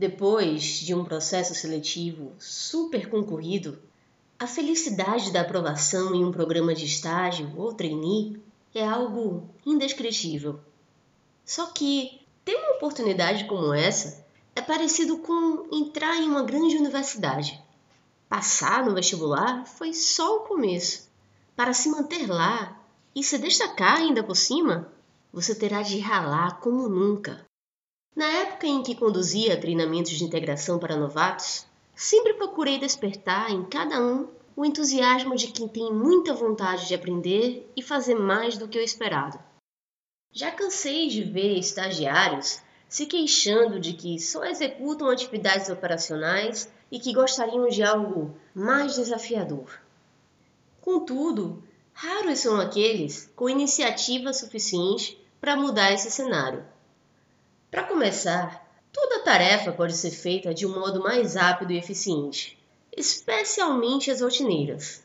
Depois de um processo seletivo super concorrido, a felicidade da aprovação em um programa de estágio ou trainee é algo indescritível. Só que ter uma oportunidade como essa é parecido com entrar em uma grande universidade. Passar no vestibular foi só o começo. Para se manter lá e se destacar ainda por cima, você terá de ralar como nunca. Na época em que conduzia treinamentos de integração para novatos, sempre procurei despertar em cada um o entusiasmo de quem tem muita vontade de aprender e fazer mais do que o esperado. Já cansei de ver estagiários se queixando de que só executam atividades operacionais e que gostariam de algo mais desafiador. Contudo, raros são aqueles com iniciativa suficiente para mudar esse cenário. Para começar, toda tarefa pode ser feita de um modo mais rápido e eficiente, especialmente as rotineiras.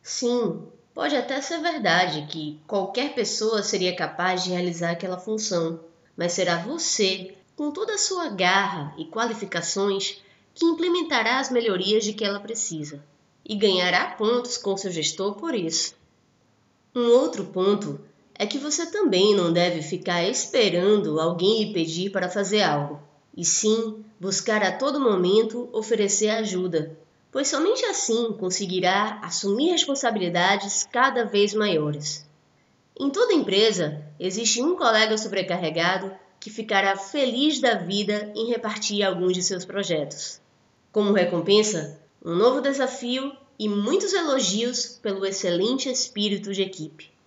Sim, pode até ser verdade que qualquer pessoa seria capaz de realizar aquela função, mas será você, com toda a sua garra e qualificações, que implementará as melhorias de que ela precisa e ganhará pontos com seu gestor por isso. Um outro ponto é que você também não deve ficar esperando alguém lhe pedir para fazer algo, e sim buscar a todo momento oferecer ajuda, pois somente assim conseguirá assumir responsabilidades cada vez maiores. Em toda empresa existe um colega sobrecarregado que ficará feliz da vida em repartir alguns de seus projetos. Como recompensa, um novo desafio e muitos elogios pelo excelente espírito de equipe.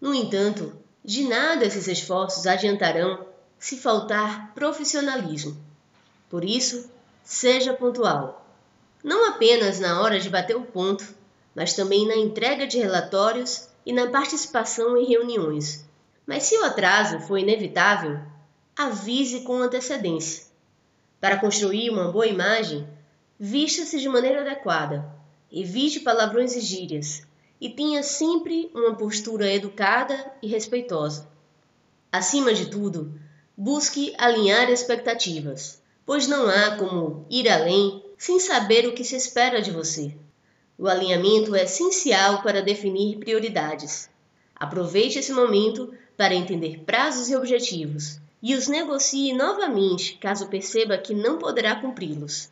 No entanto, de nada esses esforços adiantarão se faltar profissionalismo. Por isso, seja pontual. Não apenas na hora de bater o ponto, mas também na entrega de relatórios e na participação em reuniões. Mas se o atraso for inevitável, avise com antecedência. Para construir uma boa imagem, vista-se de maneira adequada, evite palavrões e gírias, e tenha sempre uma postura educada e respeitosa. Acima de tudo, busque alinhar expectativas, pois não há como ir além sem saber o que se espera de você. O alinhamento é essencial para definir prioridades. Aproveite esse momento para entender prazos e objetivos e os negocie novamente caso perceba que não poderá cumpri-los.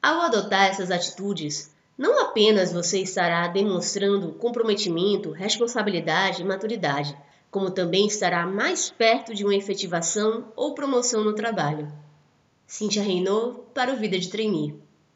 Ao adotar essas atitudes, não apenas você estará demonstrando comprometimento, responsabilidade e maturidade, como também estará mais perto de uma efetivação ou promoção no trabalho. Cintia Reinou para o Vida de Trainee.